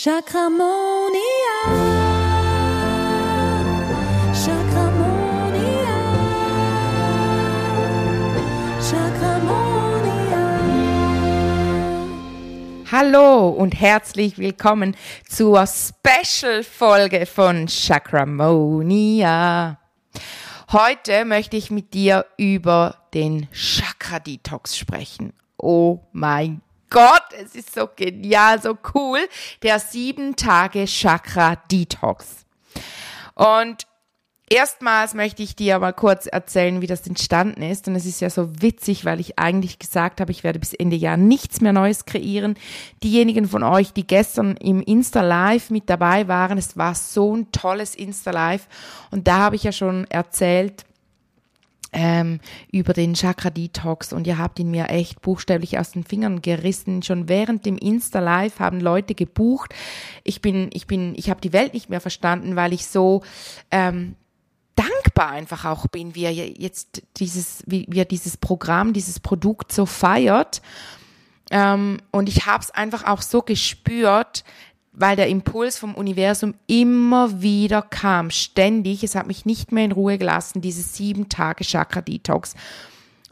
Chakramonia. Chakramonia. Chakramonia. Hallo und herzlich willkommen zur Special-Folge von Chakramonia. Heute möchte ich mit dir über den Chakra-Detox sprechen. Oh mein Gott, es ist so genial, so cool. Der sieben Tage Chakra Detox. Und erstmals möchte ich dir mal kurz erzählen, wie das entstanden ist. Und es ist ja so witzig, weil ich eigentlich gesagt habe, ich werde bis Ende Jahr nichts mehr Neues kreieren. Diejenigen von euch, die gestern im Insta Live mit dabei waren, es war so ein tolles Insta Live. Und da habe ich ja schon erzählt, ähm, über den Chakra Detox und ihr habt ihn mir echt buchstäblich aus den Fingern gerissen. Schon während dem Insta Live haben Leute gebucht. Ich bin, ich bin, ich habe die Welt nicht mehr verstanden, weil ich so ähm, dankbar einfach auch bin, wie er jetzt dieses, wie, wie er dieses Programm, dieses Produkt so feiert. Ähm, und ich habe es einfach auch so gespürt, weil der Impuls vom Universum immer wieder kam, ständig. Es hat mich nicht mehr in Ruhe gelassen, diese sieben Tage Chakra Detox,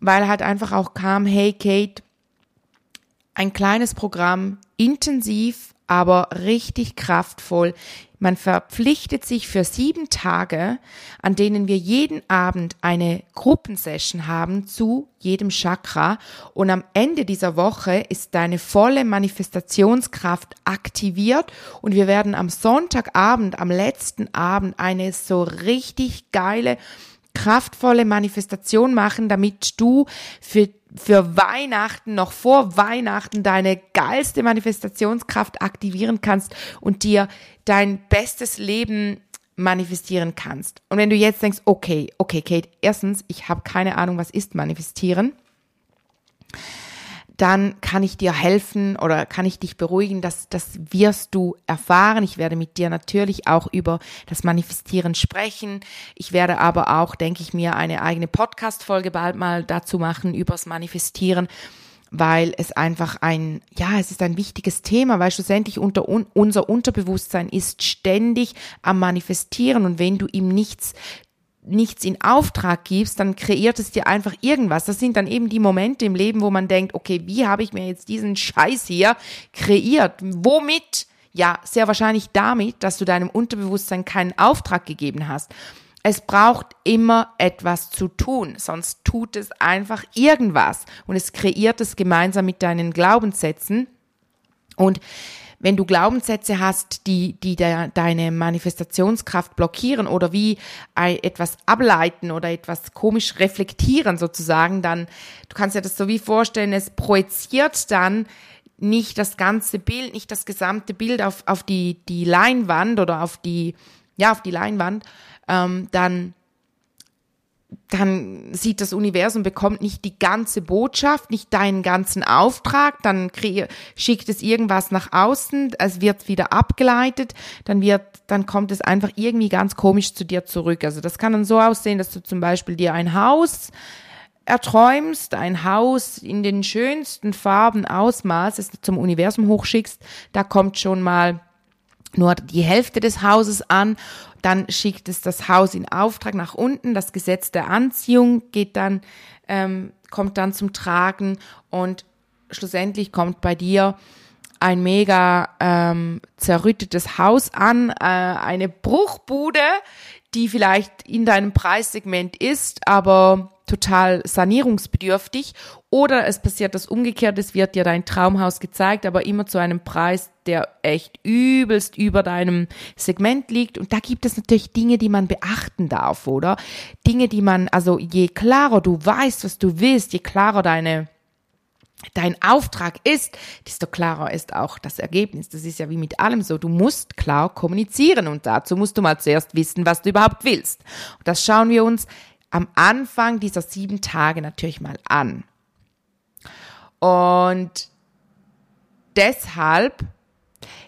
weil halt einfach auch kam, hey Kate, ein kleines Programm, intensiv, aber richtig kraftvoll. Man verpflichtet sich für sieben Tage, an denen wir jeden Abend eine Gruppensession haben zu jedem Chakra. Und am Ende dieser Woche ist deine volle Manifestationskraft aktiviert und wir werden am Sonntagabend, am letzten Abend eine so richtig geile kraftvolle Manifestation machen, damit du für für Weihnachten, noch vor Weihnachten, deine geilste Manifestationskraft aktivieren kannst und dir dein bestes Leben manifestieren kannst. Und wenn du jetzt denkst, okay, okay, Kate, erstens, ich habe keine Ahnung, was ist manifestieren dann kann ich dir helfen oder kann ich dich beruhigen, dass das wirst du erfahren. Ich werde mit dir natürlich auch über das Manifestieren sprechen. Ich werde aber auch, denke ich mir, eine eigene Podcast-Folge bald mal dazu machen übers Manifestieren weil es einfach ein, ja, es ist ein wichtiges Thema, weil schlussendlich unter, un, unser Unterbewusstsein ist ständig am Manifestieren und wenn du ihm nichts nichts in Auftrag gibst, dann kreiert es dir einfach irgendwas. Das sind dann eben die Momente im Leben, wo man denkt, okay, wie habe ich mir jetzt diesen Scheiß hier kreiert? Womit? Ja, sehr wahrscheinlich damit, dass du deinem Unterbewusstsein keinen Auftrag gegeben hast. Es braucht immer etwas zu tun, sonst tut es einfach irgendwas und es kreiert es gemeinsam mit deinen Glaubenssätzen. Und wenn du Glaubenssätze hast, die, die de, deine Manifestationskraft blockieren oder wie etwas ableiten oder etwas komisch reflektieren sozusagen, dann, du kannst dir das so wie vorstellen, es projiziert dann nicht das ganze Bild, nicht das gesamte Bild auf, auf die, die Leinwand oder auf die, ja, auf die Leinwand, ähm, dann dann sieht das Universum, bekommt nicht die ganze Botschaft, nicht deinen ganzen Auftrag, dann schickt es irgendwas nach außen, es wird wieder abgeleitet, dann wird, dann kommt es einfach irgendwie ganz komisch zu dir zurück. Also das kann dann so aussehen, dass du zum Beispiel dir ein Haus erträumst, ein Haus in den schönsten Farben ausmalst, es zum Universum hochschickst, da kommt schon mal nur die Hälfte des Hauses an, dann schickt es das Haus in Auftrag nach unten, das Gesetz der Anziehung geht dann, ähm, kommt dann zum Tragen und schlussendlich kommt bei dir ein mega ähm, zerrüttetes Haus an, äh, eine Bruchbude, die vielleicht in deinem Preissegment ist, aber total sanierungsbedürftig. Oder es passiert das Umgekehrte, es wird dir dein Traumhaus gezeigt, aber immer zu einem Preis, der echt übelst über deinem Segment liegt. Und da gibt es natürlich Dinge, die man beachten darf, oder? Dinge, die man, also je klarer du weißt, was du willst, je klarer deine dein Auftrag ist, desto klarer ist auch das Ergebnis. Das ist ja wie mit allem so. Du musst klar kommunizieren und dazu musst du mal zuerst wissen, was du überhaupt willst. Und das schauen wir uns am Anfang dieser sieben Tage natürlich mal an. Und deshalb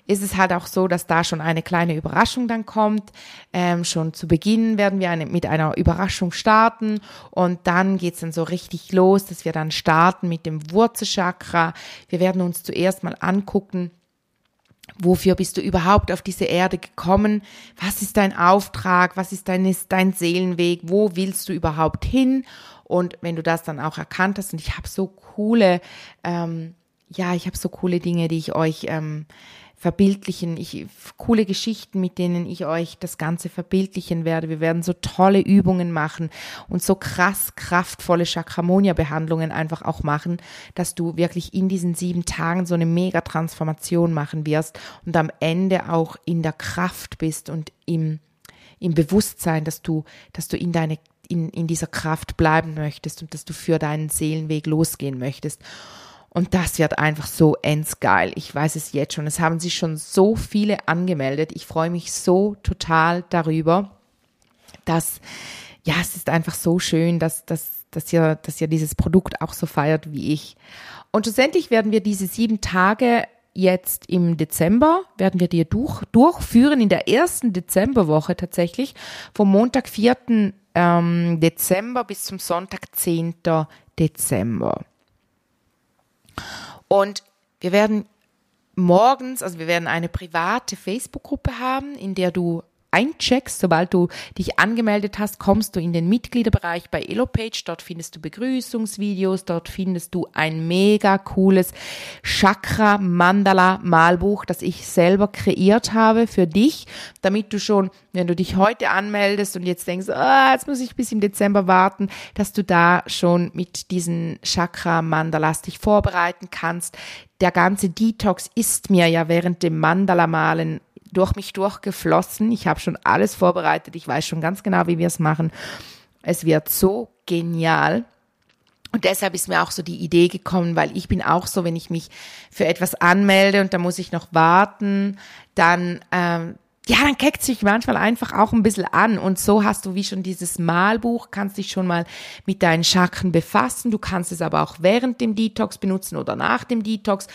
ist es halt auch so, dass da schon eine kleine Überraschung dann kommt. Ähm, schon zu Beginn werden wir eine, mit einer Überraschung starten und dann geht's dann so richtig los, dass wir dann starten mit dem Wurzelchakra. Wir werden uns zuerst mal angucken, Wofür bist du überhaupt auf diese Erde gekommen? Was ist dein Auftrag? Was ist dein, dein Seelenweg? Wo willst du überhaupt hin? Und wenn du das dann auch erkannt hast, und ich habe so coole, ähm, ja, ich habe so coole Dinge, die ich euch ähm, verbildlichen, ich, coole Geschichten, mit denen ich euch das Ganze verbildlichen werde. Wir werden so tolle Übungen machen und so krass kraftvolle Chakramonia-Behandlungen einfach auch machen, dass du wirklich in diesen sieben Tagen so eine mega Transformation machen wirst und am Ende auch in der Kraft bist und im, im Bewusstsein, dass du, dass du in deine in, in dieser Kraft bleiben möchtest und dass du für deinen Seelenweg losgehen möchtest. Und das wird einfach so endsgeil. Ich weiß es jetzt schon. Es haben sich schon so viele angemeldet. Ich freue mich so total darüber, dass, ja, es ist einfach so schön, dass, dass, dass, ihr, dass ihr dieses Produkt auch so feiert wie ich. Und schlussendlich werden wir diese sieben Tage jetzt im Dezember, werden wir dir durch, durchführen, in der ersten Dezemberwoche tatsächlich, vom Montag, 4. Ähm, Dezember bis zum Sonntag, 10. Dezember. Und wir werden morgens, also wir werden eine private Facebook-Gruppe haben, in der du eincheckst, sobald du dich angemeldet hast, kommst du in den Mitgliederbereich bei Elopage. Dort findest du Begrüßungsvideos, dort findest du ein mega cooles Chakra Mandala Malbuch, das ich selber kreiert habe für dich, damit du schon, wenn du dich heute anmeldest und jetzt denkst, ah, jetzt muss ich bis im Dezember warten, dass du da schon mit diesen Chakra Mandalas dich vorbereiten kannst. Der ganze Detox ist mir ja während dem Mandala Malen durch mich durchgeflossen. Ich habe schon alles vorbereitet. Ich weiß schon ganz genau, wie wir es machen. Es wird so genial. Und deshalb ist mir auch so die Idee gekommen, weil ich bin auch so, wenn ich mich für etwas anmelde und da muss ich noch warten, dann, ähm, ja, dann keckt sich manchmal einfach auch ein bisschen an. Und so hast du wie schon dieses Malbuch, kannst dich schon mal mit deinen Chakren befassen. Du kannst es aber auch während dem Detox benutzen oder nach dem Detox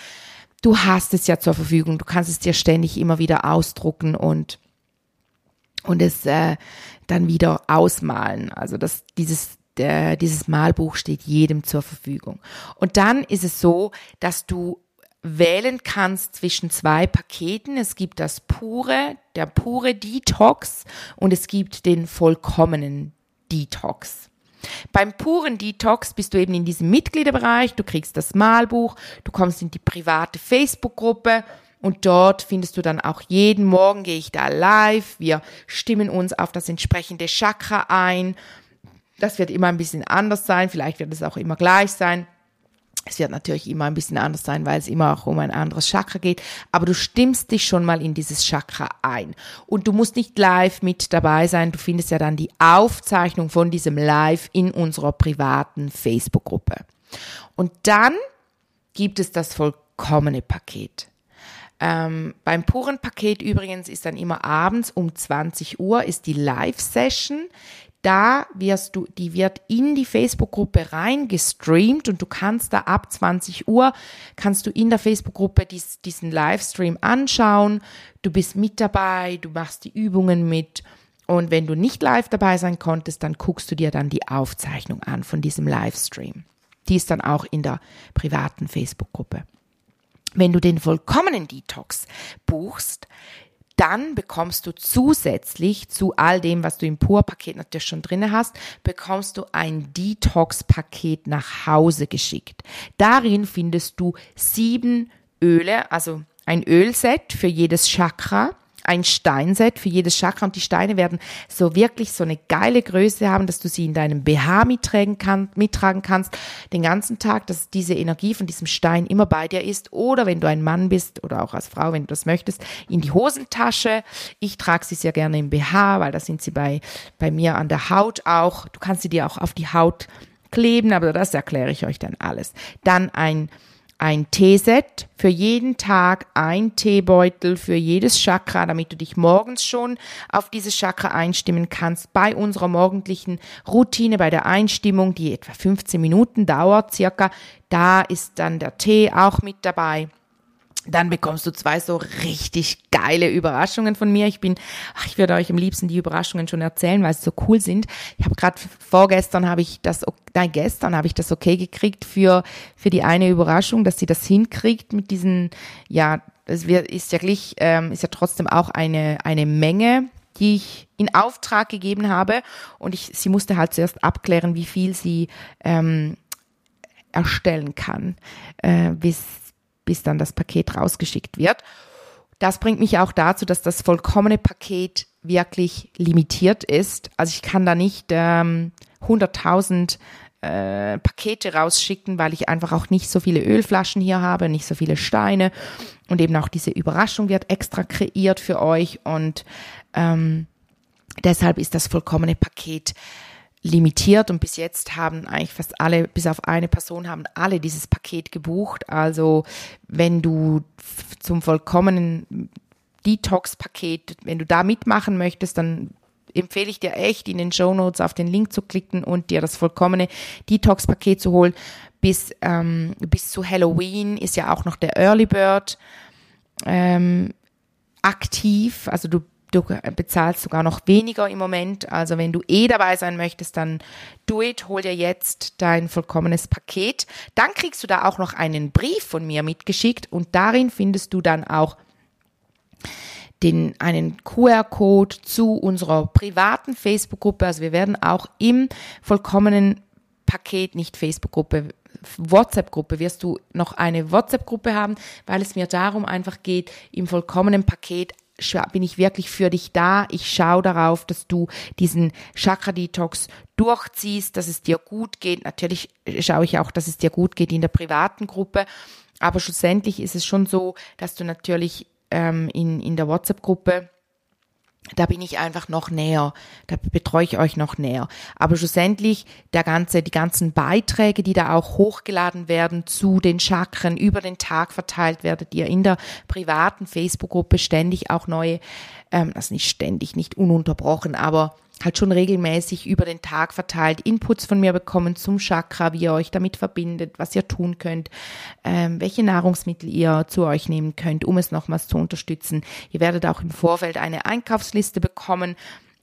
du hast es ja zur Verfügung, du kannst es dir ständig immer wieder ausdrucken und und es äh, dann wieder ausmalen. Also das dieses der, dieses Malbuch steht jedem zur Verfügung. Und dann ist es so, dass du wählen kannst zwischen zwei Paketen. Es gibt das pure, der pure Detox und es gibt den vollkommenen Detox. Beim puren Detox bist du eben in diesem Mitgliederbereich, du kriegst das Malbuch, du kommst in die private Facebook-Gruppe und dort findest du dann auch jeden Morgen gehe ich da live. Wir stimmen uns auf das entsprechende Chakra ein. Das wird immer ein bisschen anders sein, vielleicht wird es auch immer gleich sein. Es wird natürlich immer ein bisschen anders sein, weil es immer auch um ein anderes Chakra geht. Aber du stimmst dich schon mal in dieses Chakra ein. Und du musst nicht live mit dabei sein. Du findest ja dann die Aufzeichnung von diesem Live in unserer privaten Facebook-Gruppe. Und dann gibt es das vollkommene Paket. Ähm, beim puren Paket übrigens ist dann immer abends um 20 Uhr ist die Live-Session da wirst du, die wird in die Facebook-Gruppe reingestreamt und du kannst da ab 20 Uhr, kannst du in der Facebook-Gruppe dies, diesen Livestream anschauen. Du bist mit dabei, du machst die Übungen mit. Und wenn du nicht live dabei sein konntest, dann guckst du dir dann die Aufzeichnung an von diesem Livestream. Die ist dann auch in der privaten Facebook-Gruppe. Wenn du den vollkommenen Detox buchst, dann bekommst du zusätzlich zu all dem, was du im Pur-Paket natürlich schon drinne hast, bekommst du ein Detox-Paket nach Hause geschickt. Darin findest du sieben Öle, also ein Ölset für jedes Chakra, ein Steinset für jedes Chakra und die Steine werden so wirklich so eine geile Größe haben, dass du sie in deinem BH mittragen, kann, mittragen kannst den ganzen Tag, dass diese Energie von diesem Stein immer bei dir ist oder wenn du ein Mann bist oder auch als Frau, wenn du das möchtest, in die Hosentasche. Ich trage sie sehr gerne im BH, weil da sind sie bei, bei mir an der Haut auch. Du kannst sie dir auch auf die Haut kleben, aber das erkläre ich euch dann alles. Dann ein ein Teeset für jeden Tag, ein Teebeutel für jedes Chakra, damit du dich morgens schon auf dieses Chakra einstimmen kannst. Bei unserer morgendlichen Routine, bei der Einstimmung, die etwa 15 Minuten dauert circa, da ist dann der Tee auch mit dabei. Dann bekommst du zwei so richtig geile Überraschungen von mir. Ich bin, ach, ich würde euch am liebsten die Überraschungen schon erzählen, weil sie so cool sind. Ich habe gerade vorgestern habe ich das, nein, gestern habe ich das okay gekriegt für für die eine Überraschung, dass sie das hinkriegt mit diesen, ja, es ist ja gleich, ähm, ist ja trotzdem auch eine, eine Menge, die ich in Auftrag gegeben habe. Und ich, sie musste halt zuerst abklären, wie viel sie ähm, erstellen kann, äh, bis, bis dann das Paket rausgeschickt wird. Das bringt mich auch dazu, dass das vollkommene Paket wirklich limitiert ist. Also ich kann da nicht ähm, 100.000 äh, Pakete rausschicken, weil ich einfach auch nicht so viele Ölflaschen hier habe, nicht so viele Steine und eben auch diese Überraschung wird extra kreiert für euch und ähm, deshalb ist das vollkommene Paket limitiert und bis jetzt haben eigentlich fast alle, bis auf eine Person haben alle dieses Paket gebucht. Also wenn du zum vollkommenen Detox-Paket, wenn du da mitmachen möchtest, dann empfehle ich dir echt, in den Show Notes auf den Link zu klicken und dir das vollkommene Detox-Paket zu holen. Bis, ähm, bis zu Halloween ist ja auch noch der Early Bird ähm, aktiv. Also du Du bezahlst sogar noch weniger im Moment. Also wenn du eh dabei sein möchtest, dann do it, hol dir jetzt dein vollkommenes Paket. Dann kriegst du da auch noch einen Brief von mir mitgeschickt und darin findest du dann auch den, einen QR-Code zu unserer privaten Facebook-Gruppe. Also wir werden auch im vollkommenen Paket, nicht Facebook-Gruppe, WhatsApp-Gruppe wirst du noch eine WhatsApp-Gruppe haben, weil es mir darum einfach geht, im vollkommenen Paket bin ich wirklich für dich da. Ich schaue darauf, dass du diesen Chakra-Detox durchziehst, dass es dir gut geht. Natürlich schaue ich auch, dass es dir gut geht in der privaten Gruppe. Aber schlussendlich ist es schon so, dass du natürlich ähm, in, in der WhatsApp-Gruppe da bin ich einfach noch näher, da betreue ich euch noch näher. Aber schlussendlich der ganze, die ganzen Beiträge, die da auch hochgeladen werden zu den Chakren über den Tag verteilt, werdet ihr in der privaten Facebook-Gruppe ständig auch neue, ähm, also nicht ständig, nicht ununterbrochen, aber halt schon regelmäßig über den Tag verteilt Inputs von mir bekommen zum Chakra, wie ihr euch damit verbindet, was ihr tun könnt, ähm, welche Nahrungsmittel ihr zu euch nehmen könnt, um es nochmals zu unterstützen. Ihr werdet auch im Vorfeld eine Einkaufsliste bekommen,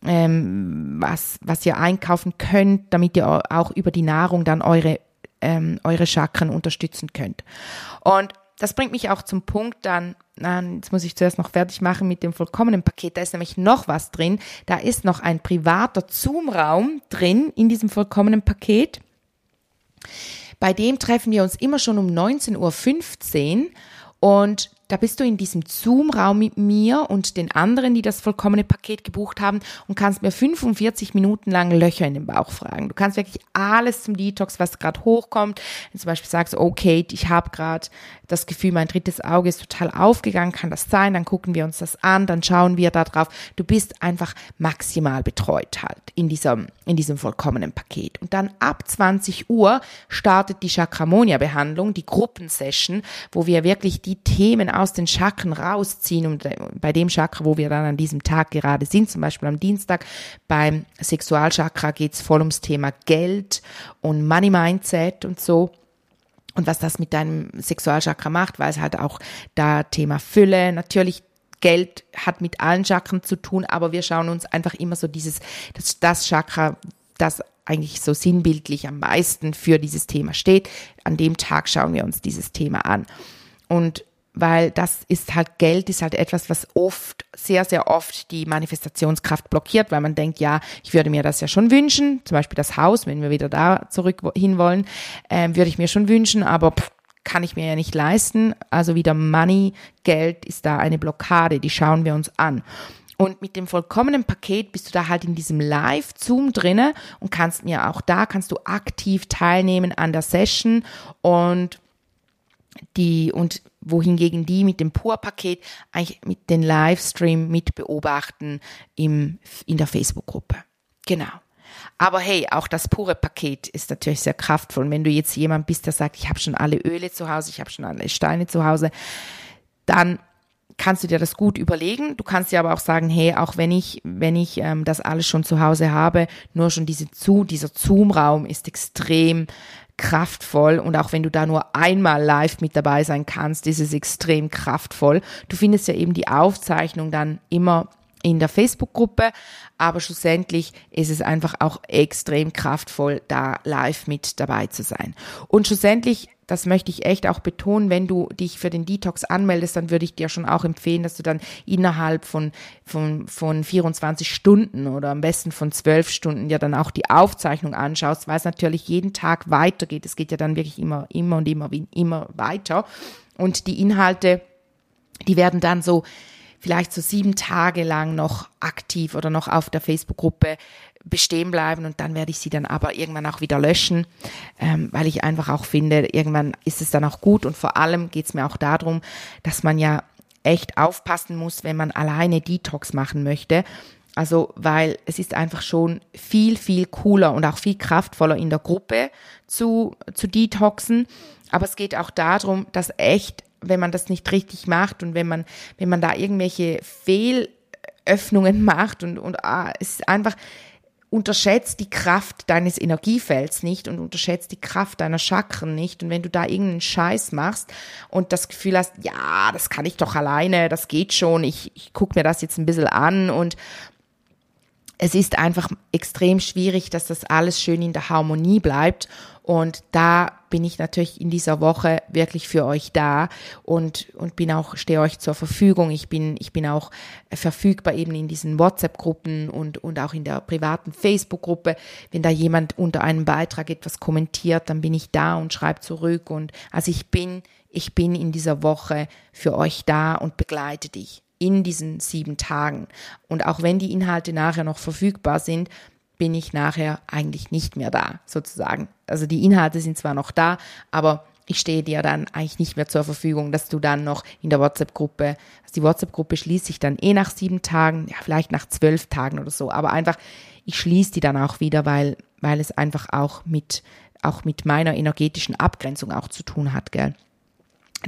ähm, was, was ihr einkaufen könnt, damit ihr auch über die Nahrung dann eure, ähm, eure Chakren unterstützen könnt. Und das bringt mich auch zum Punkt dann, jetzt muss ich zuerst noch fertig machen mit dem vollkommenen Paket. Da ist nämlich noch was drin. Da ist noch ein privater Zoom-Raum drin in diesem vollkommenen Paket. Bei dem treffen wir uns immer schon um 19.15 Uhr und da bist du in diesem Zoom-Raum mit mir und den anderen, die das vollkommene Paket gebucht haben und kannst mir 45 Minuten lang Löcher in den Bauch fragen. Du kannst wirklich alles zum Detox, was gerade hochkommt. Wenn zum Beispiel sagst, okay, ich habe gerade das Gefühl, mein drittes Auge ist total aufgegangen, kann das sein? Dann gucken wir uns das an, dann schauen wir da drauf. Du bist einfach maximal betreut halt in diesem, in diesem vollkommenen Paket. Und dann ab 20 Uhr startet die Chakramonia-Behandlung, die Gruppensession, wo wir wirklich die Themen aus den Chakren rausziehen und bei dem Chakra, wo wir dann an diesem Tag gerade sind, zum Beispiel am Dienstag, beim Sexualchakra geht's voll ums Thema Geld und Money Mindset und so und was das mit deinem Sexualchakra macht, weil es halt auch da Thema Fülle, natürlich Geld hat mit allen Chakren zu tun, aber wir schauen uns einfach immer so dieses, das, das Chakra, das eigentlich so sinnbildlich am meisten für dieses Thema steht. An dem Tag schauen wir uns dieses Thema an. Und weil das ist halt Geld ist halt etwas, was oft, sehr, sehr oft die Manifestationskraft blockiert, weil man denkt, ja, ich würde mir das ja schon wünschen, zum Beispiel das Haus, wenn wir wieder da zurück hinwollen, äh, würde ich mir schon wünschen, aber pff, kann ich mir ja nicht leisten. Also wieder Money, Geld ist da eine Blockade, die schauen wir uns an. Und mit dem vollkommenen Paket bist du da halt in diesem Live-Zoom drinne und kannst mir auch da kannst du aktiv teilnehmen an der Session und die und wohingegen die mit dem Pur-Paket eigentlich mit den Livestream mit beobachten im, in der Facebook-Gruppe. Genau. Aber hey, auch das pure Paket ist natürlich sehr kraftvoll. Wenn du jetzt jemand bist, der sagt, ich habe schon alle Öle zu Hause, ich habe schon alle Steine zu Hause, dann kannst du dir das gut überlegen. Du kannst dir aber auch sagen, hey, auch wenn ich, wenn ich ähm, das alles schon zu Hause habe, nur schon diese zu, dieser Zoom-Raum ist extrem kraftvoll und auch wenn du da nur einmal live mit dabei sein kannst, ist es extrem kraftvoll. Du findest ja eben die Aufzeichnung dann immer in der Facebook-Gruppe, aber schlussendlich ist es einfach auch extrem kraftvoll, da live mit dabei zu sein. Und schlussendlich, das möchte ich echt auch betonen, wenn du dich für den Detox anmeldest, dann würde ich dir schon auch empfehlen, dass du dann innerhalb von, von, von 24 Stunden oder am besten von 12 Stunden dir dann auch die Aufzeichnung anschaust, weil es natürlich jeden Tag weitergeht. Es geht ja dann wirklich immer, immer und immer, immer weiter. Und die Inhalte, die werden dann so vielleicht so sieben Tage lang noch aktiv oder noch auf der Facebook-Gruppe bestehen bleiben und dann werde ich sie dann aber irgendwann auch wieder löschen, ähm, weil ich einfach auch finde, irgendwann ist es dann auch gut und vor allem geht es mir auch darum, dass man ja echt aufpassen muss, wenn man alleine Detox machen möchte. Also, weil es ist einfach schon viel, viel cooler und auch viel kraftvoller in der Gruppe zu, zu detoxen. Aber es geht auch darum, dass echt wenn man das nicht richtig macht und wenn man, wenn man da irgendwelche Fehlöffnungen macht und, und ah, es ist einfach, unterschätzt die Kraft deines Energiefelds nicht und unterschätzt die Kraft deiner Chakren nicht. Und wenn du da irgendeinen Scheiß machst und das Gefühl hast, ja, das kann ich doch alleine, das geht schon, ich, ich gucke mir das jetzt ein bisschen an und es ist einfach extrem schwierig, dass das alles schön in der Harmonie bleibt. Und da bin ich natürlich in dieser Woche wirklich für euch da und, und bin auch, stehe euch zur Verfügung. Ich bin, ich bin auch verfügbar eben in diesen WhatsApp-Gruppen und, und auch in der privaten Facebook-Gruppe. Wenn da jemand unter einem Beitrag etwas kommentiert, dann bin ich da und schreibe zurück. Und also ich bin, ich bin in dieser Woche für euch da und begleite dich in diesen sieben Tagen. Und auch wenn die Inhalte nachher noch verfügbar sind, bin ich nachher eigentlich nicht mehr da, sozusagen. Also die Inhalte sind zwar noch da, aber ich stehe dir dann eigentlich nicht mehr zur Verfügung, dass du dann noch in der WhatsApp-Gruppe, also die WhatsApp-Gruppe schließt sich dann eh nach sieben Tagen, ja, vielleicht nach zwölf Tagen oder so, aber einfach, ich schließe die dann auch wieder, weil, weil es einfach auch mit, auch mit meiner energetischen Abgrenzung auch zu tun hat, gell.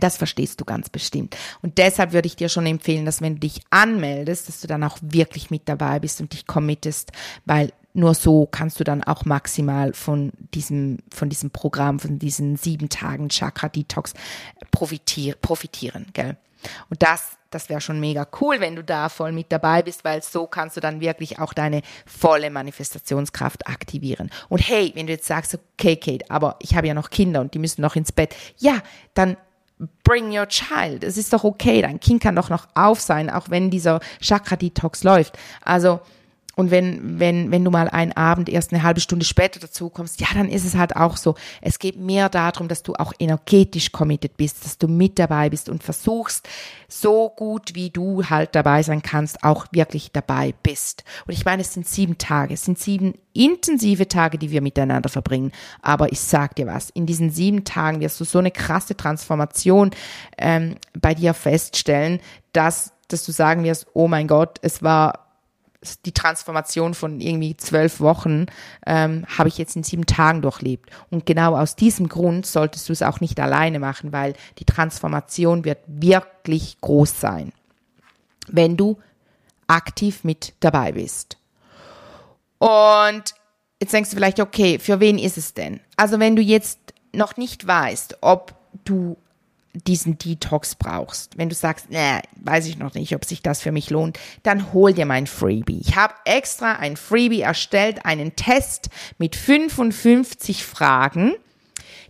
Das verstehst du ganz bestimmt. Und deshalb würde ich dir schon empfehlen, dass wenn du dich anmeldest, dass du dann auch wirklich mit dabei bist und dich committest, weil nur so kannst du dann auch maximal von diesem, von diesem Programm, von diesen sieben Tagen Chakra Detox profitier, profitieren, gell? Und das, das wäre schon mega cool, wenn du da voll mit dabei bist, weil so kannst du dann wirklich auch deine volle Manifestationskraft aktivieren. Und hey, wenn du jetzt sagst, okay, Kate, aber ich habe ja noch Kinder und die müssen noch ins Bett, ja, dann bring your child. Es ist doch okay, dein Kind kann doch noch auf sein, auch wenn dieser Chakra Detox läuft. Also, und wenn, wenn, wenn du mal einen Abend erst eine halbe Stunde später dazu kommst, ja, dann ist es halt auch so. Es geht mehr darum, dass du auch energetisch committed bist, dass du mit dabei bist und versuchst, so gut wie du halt dabei sein kannst, auch wirklich dabei bist. Und ich meine, es sind sieben Tage, es sind sieben intensive Tage, die wir miteinander verbringen. Aber ich sag dir was, in diesen sieben Tagen wirst du so eine krasse Transformation ähm, bei dir feststellen, dass, dass du sagen wirst, oh mein Gott, es war die Transformation von irgendwie zwölf Wochen ähm, habe ich jetzt in sieben Tagen durchlebt. Und genau aus diesem Grund solltest du es auch nicht alleine machen, weil die Transformation wird wirklich groß sein, wenn du aktiv mit dabei bist. Und jetzt denkst du vielleicht, okay, für wen ist es denn? Also wenn du jetzt noch nicht weißt, ob du diesen Detox brauchst, wenn du sagst, nee, weiß ich noch nicht, ob sich das für mich lohnt, dann hol dir mein Freebie. Ich habe extra ein Freebie erstellt, einen Test mit 55 Fragen.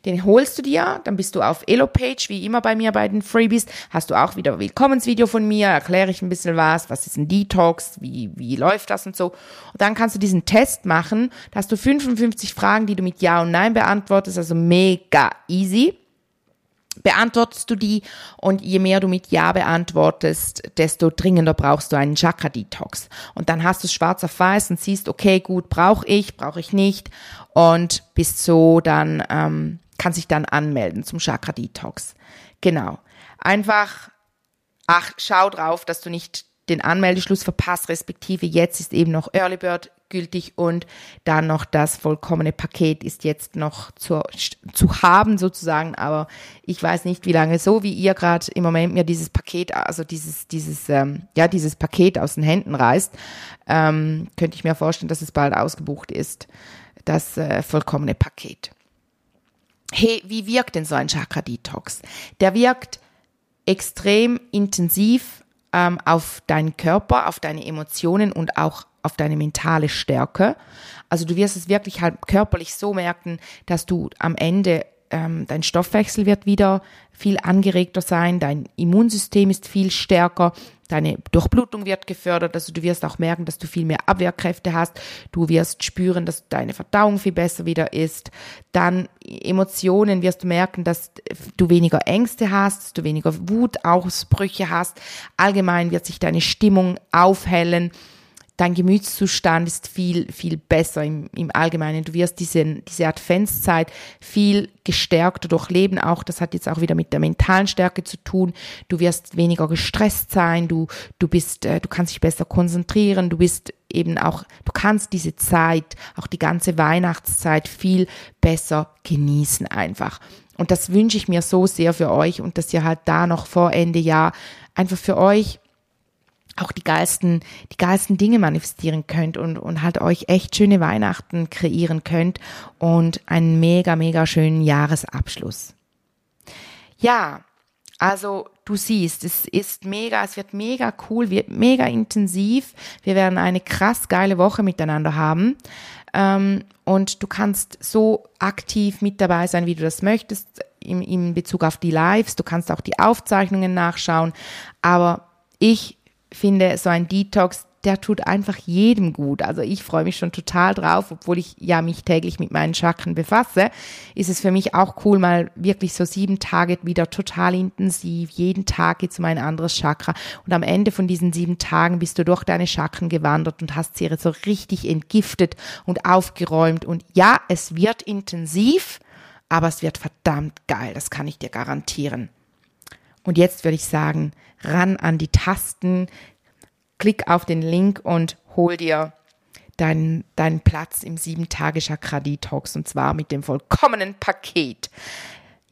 Den holst du dir, dann bist du auf Elopage, wie immer bei mir bei den Freebies, hast du auch wieder ein Willkommensvideo von mir, erkläre ich ein bisschen was, was ist ein Detox, wie, wie läuft das und so. Und dann kannst du diesen Test machen, da hast du 55 Fragen, die du mit Ja und Nein beantwortest, also mega easy beantwortest du die und je mehr du mit Ja beantwortest, desto dringender brauchst du einen Chakra-Detox. Und dann hast du es schwarz auf weiß und siehst, okay, gut, brauche ich, brauche ich nicht und bist so dann, ähm, kann sich dann anmelden zum Chakra-Detox. Genau. Einfach, ach, schau drauf, dass du nicht den Anmeldeschluss verpasst, respektive jetzt ist eben noch Early Bird gültig und dann noch das vollkommene Paket ist jetzt noch zu, zu haben sozusagen, aber ich weiß nicht, wie lange so wie ihr gerade im Moment mir dieses Paket, also dieses, dieses, ähm, ja, dieses Paket aus den Händen reißt, ähm, könnte ich mir vorstellen, dass es bald ausgebucht ist, das äh, vollkommene Paket. Hey, wie wirkt denn so ein Chakra-Detox? Der wirkt extrem intensiv ähm, auf deinen Körper, auf deine Emotionen und auch auf deine mentale Stärke. Also du wirst es wirklich halt körperlich so merken, dass du am Ende ähm, dein Stoffwechsel wird wieder viel angeregter sein, dein Immunsystem ist viel stärker, deine Durchblutung wird gefördert, also du wirst auch merken, dass du viel mehr Abwehrkräfte hast, du wirst spüren, dass deine Verdauung viel besser wieder ist, dann Emotionen wirst du merken, dass du weniger Ängste hast, dass du weniger Wutausbrüche hast, allgemein wird sich deine Stimmung aufhellen, dein Gemütszustand ist viel, viel besser im, im Allgemeinen. Du wirst diese, diese Adventszeit viel gestärkter durchleben. Auch das hat jetzt auch wieder mit der mentalen Stärke zu tun. Du wirst weniger gestresst sein. Du, du bist, äh, du kannst dich besser konzentrieren. Du bist eben auch, du kannst diese Zeit, auch die ganze Weihnachtszeit viel besser genießen einfach. Und das wünsche ich mir so sehr für euch und dass ihr halt da noch vor Ende Jahr einfach für euch auch die geilsten, die geilsten Dinge manifestieren könnt und, und halt euch echt schöne Weihnachten kreieren könnt und einen mega, mega schönen Jahresabschluss. Ja, also du siehst, es ist mega, es wird mega cool, wird mega intensiv. Wir werden eine krass geile Woche miteinander haben. Ähm, und du kannst so aktiv mit dabei sein, wie du das möchtest, in, in Bezug auf die Lives. Du kannst auch die Aufzeichnungen nachschauen. Aber ich finde, so ein Detox, der tut einfach jedem gut. Also ich freue mich schon total drauf, obwohl ich ja mich täglich mit meinen Chakren befasse, ist es für mich auch cool, mal wirklich so sieben Tage wieder total intensiv. Jeden Tag geht um ein anderes Chakra. Und am Ende von diesen sieben Tagen bist du durch deine Chakren gewandert und hast sie so richtig entgiftet und aufgeräumt. Und ja, es wird intensiv, aber es wird verdammt geil. Das kann ich dir garantieren. Und jetzt würde ich sagen, ran an die Tasten, klick auf den Link und hol dir deinen, deinen Platz im 7-Tage-Chakra-Detox und zwar mit dem vollkommenen Paket.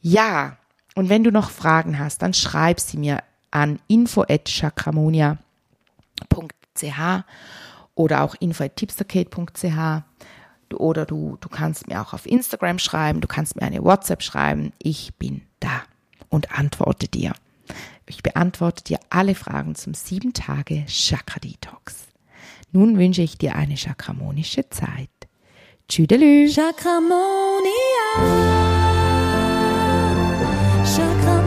Ja, und wenn du noch Fragen hast, dann schreib sie mir an info.chakramonia.ch oder auch info.tipsterkate.ch oder du, du kannst mir auch auf Instagram schreiben, du kannst mir eine WhatsApp schreiben. Ich bin da und antworte dir. Ich beantworte dir alle Fragen zum 7 Tage Chakra Detox. Nun wünsche ich dir eine chakramonische Zeit. Tschüdelü. Chakramonia. Chakramonia.